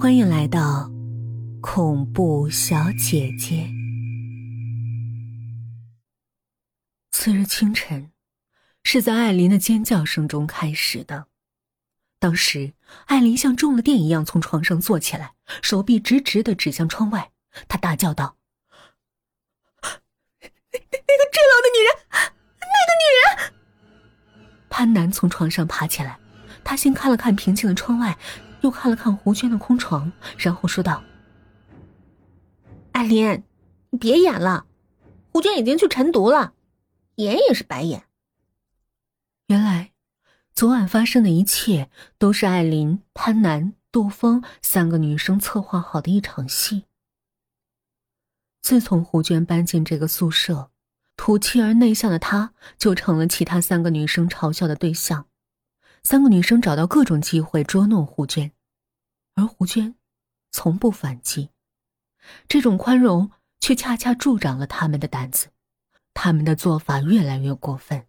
欢迎来到恐怖小姐姐。次日清晨，是在艾琳的尖叫声中开始的。当时，艾琳像中了电一样从床上坐起来，手臂直直的指向窗外，她大叫道：“那个坠楼的女人，那个女人！”潘南从床上爬起来，他先看了看平静的窗外。又看了看胡娟的空床，然后说道：“艾琳，你别演了，胡娟已经去晨读了，演也是白演。”原来，昨晚发生的一切都是艾琳、潘楠、杜峰三个女生策划好的一场戏。自从胡娟搬进这个宿舍，土气而内向的她就成了其他三个女生嘲笑的对象。三个女生找到各种机会捉弄胡娟，而胡娟从不反击。这种宽容却恰恰助长了他们的胆子，他们的做法越来越过分。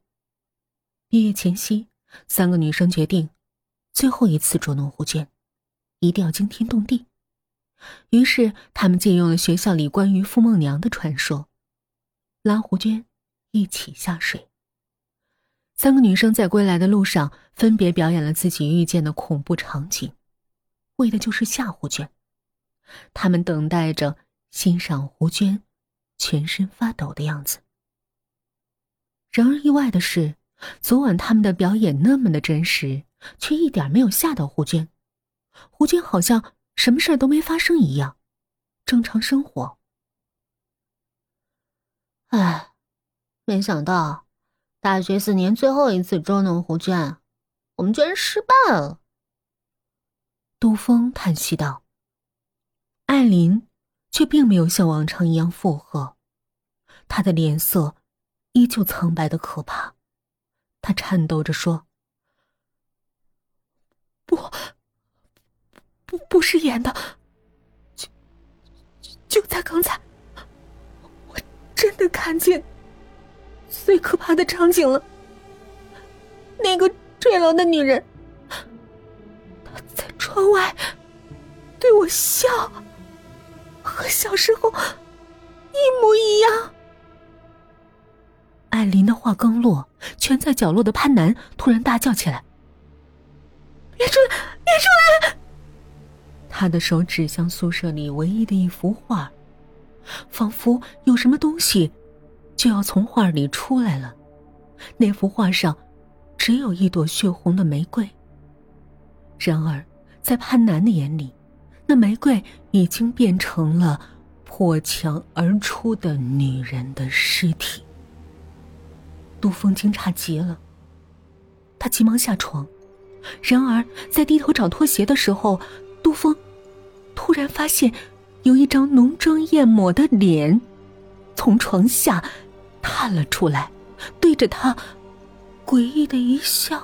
毕业前夕，三个女生决定最后一次捉弄胡娟，一定要惊天动地。于是，他们借用了学校里关于傅梦娘的传说，拉胡娟一起下水。三个女生在归来的路上分别表演了自己遇见的恐怖场景，为的就是吓胡娟。他们等待着欣赏胡娟全身发抖的样子。然而意外的是，昨晚他们的表演那么的真实，却一点没有吓到胡娟。胡娟好像什么事都没发生一样，正常生活。唉，没想到。大学四年最后一次捉弄胡娟，我们居然失败了。杜峰叹息道。艾琳却并没有像往常一样附和，她的脸色依旧苍白的可怕。她颤抖着说：“不，不，不是演的，就就在刚才，我真的看见。”最可怕的场景了。那个坠楼的女人，外对我笑，和小时候一模一样。艾琳的话刚落，蜷在角落的潘南突然大叫起来：“别出来！别出来！”他的手指向宿舍里唯一的一幅画，仿佛有什么东西。就要从画里出来了，那幅画上只有一朵血红的玫瑰。然而，在潘南的眼里，那玫瑰已经变成了破墙而出的女人的尸体。杜峰惊诧极了，他急忙下床。然而，在低头找拖鞋的时候，杜峰突然发现有一张浓妆艳抹的脸从床下。探了出来，对着他诡异的一笑。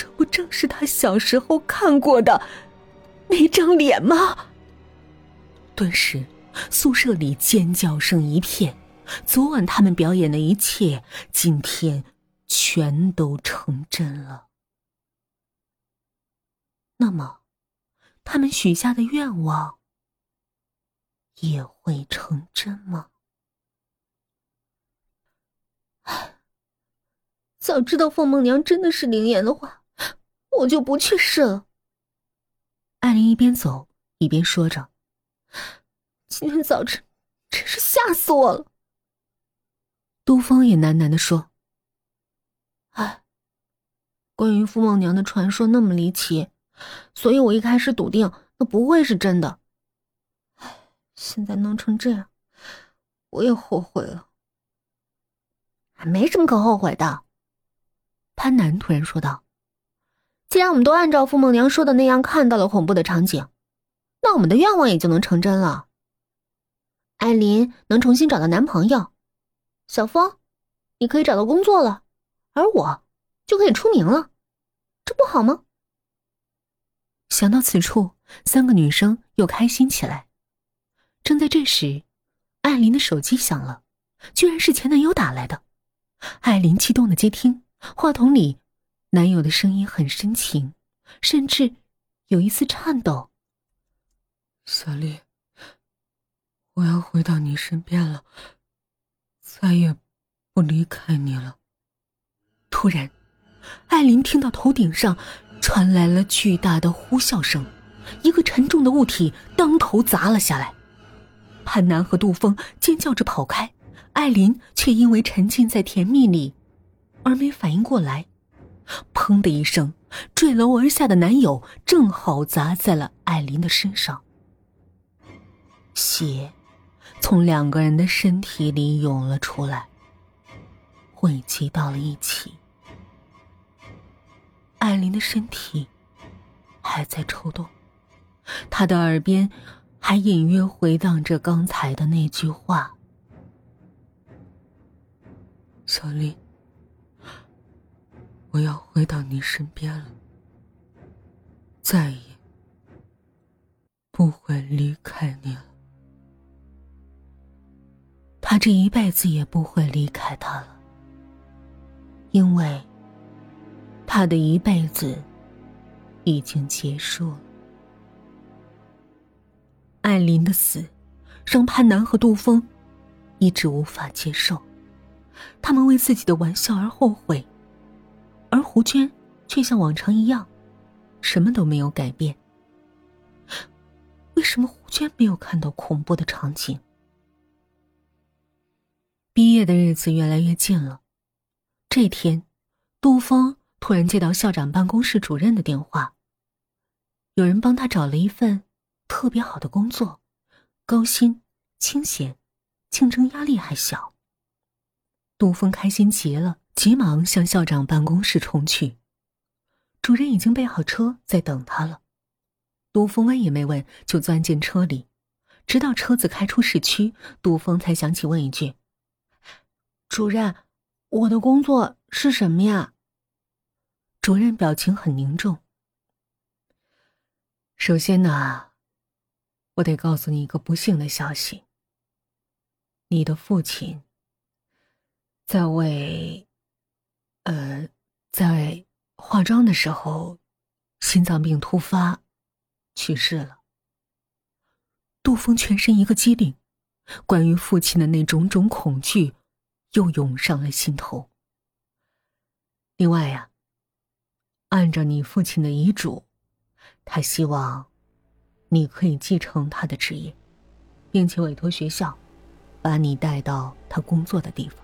这不正是他小时候看过的那张脸吗？顿时，宿舍里尖叫声一片。昨晚他们表演的一切，今天全都成真了。那么，他们许下的愿望也会成真吗？早知道凤梦娘真的是灵眼的话，我就不去试了。艾琳一边走一边说着：“今天早晨真是吓死我了。”杜峰也喃喃的说：“哎，关于傅梦娘的传说那么离奇，所以我一开始笃定那不会是真的。哎，现在弄成这样，我也后悔了。没什么可后悔的。”潘楠突然说道：“既然我们都按照傅梦娘说的那样看到了恐怖的场景，那我们的愿望也就能成真了。艾琳能重新找到男朋友，小峰，你可以找到工作了，而我就可以出名了，这不好吗？”想到此处，三个女生又开心起来。正在这时，艾琳的手机响了，居然是前男友打来的。艾琳激动的接听。话筒里，男友的声音很深情，甚至有一丝颤抖，小丽，我要回到你身边了，再也不离开你了。突然，艾琳听到头顶上传来了巨大的呼啸声，一个沉重的物体当头砸了下来。潘南和杜峰尖叫着跑开，艾琳却因为沉浸在甜蜜里，而没反应过来。砰的一声，坠楼而下的男友正好砸在了艾琳的身上，血从两个人的身体里涌了出来，汇集到了一起。艾琳的身体还在抽动，她的耳边还隐约回荡着刚才的那句话：“小丽。”我要回到你身边了，再也不会离开你了。他这一辈子也不会离开他了，因为他的一辈子已经结束了。艾琳的死让潘南和杜峰一直无法接受，他们为自己的玩笑而后悔。胡娟却像往常一样，什么都没有改变。为什么胡娟没有看到恐怖的场景？毕业的日子越来越近了，这天，杜峰突然接到校长办公室主任的电话，有人帮他找了一份特别好的工作，高薪、清闲，竞争压力还小。杜峰开心极了。急忙向校长办公室冲去，主任已经备好车在等他了。杜峰问也没问，就钻进车里，直到车子开出市区，杜峰才想起问一句：“主任，我的工作是什么呀？”主任表情很凝重。首先呢，我得告诉你一个不幸的消息。你的父亲在为。呃，在化妆的时候，心脏病突发，去世了。杜峰全身一个机灵，关于父亲的那种种恐惧又涌上了心头。另外呀，按照你父亲的遗嘱，他希望你可以继承他的职业，并且委托学校把你带到他工作的地方。